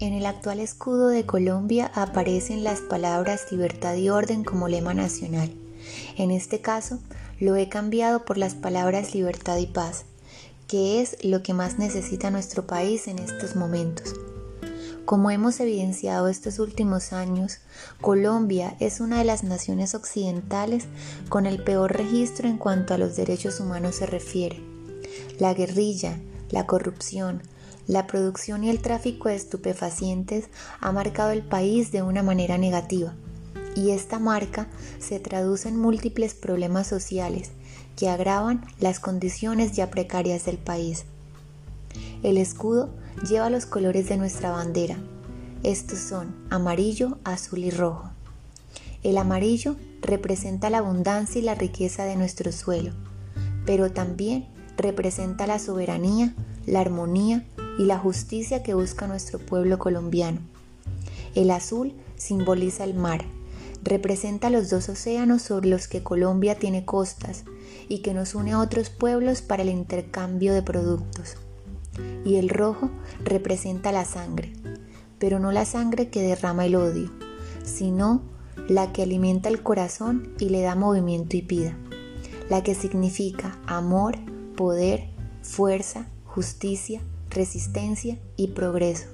el actual escudo de Colombia aparecen las palabras libertad y orden como lema nacional. En este caso, lo he cambiado por las palabras libertad y paz, que es lo que más necesita nuestro país en estos momentos. Como hemos evidenciado estos últimos años, Colombia es una de las naciones occidentales con el peor registro en cuanto a los derechos humanos se refiere. La guerrilla, la corrupción, la producción y el tráfico de estupefacientes ha marcado el país de una manera negativa y esta marca se traduce en múltiples problemas sociales que agravan las condiciones ya precarias del país. El escudo lleva los colores de nuestra bandera. Estos son amarillo, azul y rojo. El amarillo representa la abundancia y la riqueza de nuestro suelo, pero también representa la soberanía, la armonía y la justicia que busca nuestro pueblo colombiano. El azul simboliza el mar, representa los dos océanos sobre los que Colombia tiene costas y que nos une a otros pueblos para el intercambio de productos. Y el rojo representa la sangre, pero no la sangre que derrama el odio, sino la que alimenta el corazón y le da movimiento y vida, la que significa amor, poder, fuerza, justicia, resistencia y progreso.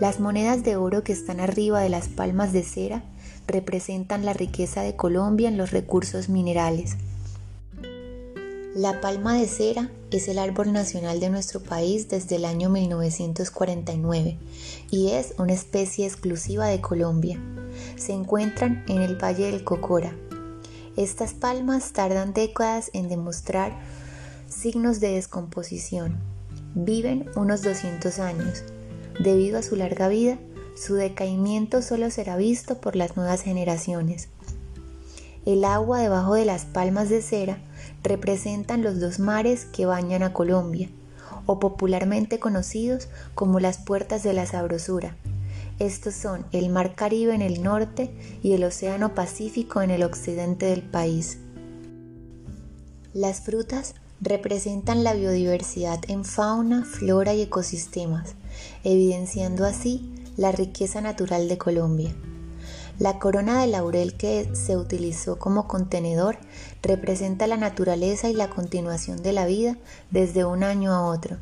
Las monedas de oro que están arriba de las palmas de cera representan la riqueza de Colombia en los recursos minerales. La palma de cera es el árbol nacional de nuestro país desde el año 1949 y es una especie exclusiva de Colombia. Se encuentran en el Valle del Cocora. Estas palmas tardan décadas en demostrar signos de descomposición. Viven unos 200 años. Debido a su larga vida, su decaimiento solo será visto por las nuevas generaciones. El agua debajo de las palmas de cera representan los dos mares que bañan a Colombia, o popularmente conocidos como las puertas de la sabrosura. Estos son el Mar Caribe en el norte y el Océano Pacífico en el occidente del país. Las frutas representan la biodiversidad en fauna, flora y ecosistemas, evidenciando así la riqueza natural de Colombia. La corona de laurel que se utilizó como contenedor representa la naturaleza y la continuación de la vida desde un año a otro.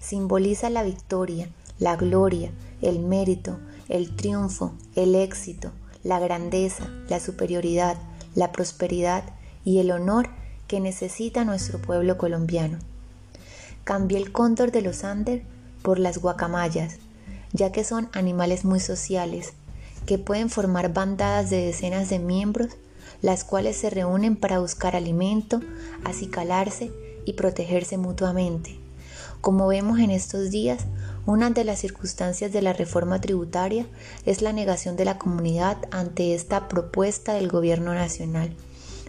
Simboliza la victoria, la gloria, el mérito, el triunfo, el éxito, la grandeza, la superioridad, la prosperidad y el honor que necesita nuestro pueblo colombiano. Cambié el cóndor de los Andes por las guacamayas, ya que son animales muy sociales, que pueden formar bandadas de decenas de miembros, las cuales se reúnen para buscar alimento, acicalarse y protegerse mutuamente. Como vemos en estos días, una de las circunstancias de la reforma tributaria es la negación de la comunidad ante esta propuesta del gobierno nacional,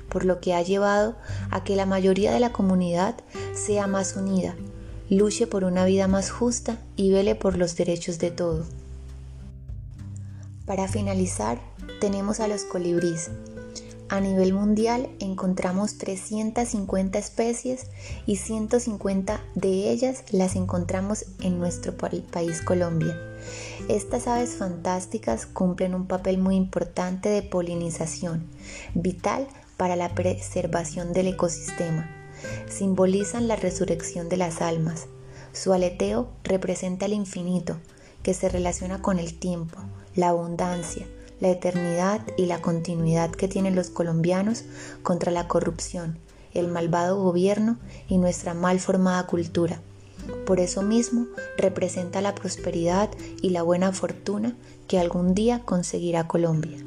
por lo que ha llevado a que la mayoría de la comunidad sea más unida, luche por una vida más justa y vele por los derechos de todo. Para finalizar, tenemos a los colibríes. A nivel mundial encontramos 350 especies y 150 de ellas las encontramos en nuestro país Colombia. Estas aves fantásticas cumplen un papel muy importante de polinización, vital para la preservación del ecosistema simbolizan la resurrección de las almas. Su aleteo representa el infinito, que se relaciona con el tiempo, la abundancia, la eternidad y la continuidad que tienen los colombianos contra la corrupción, el malvado gobierno y nuestra mal formada cultura. Por eso mismo representa la prosperidad y la buena fortuna que algún día conseguirá Colombia.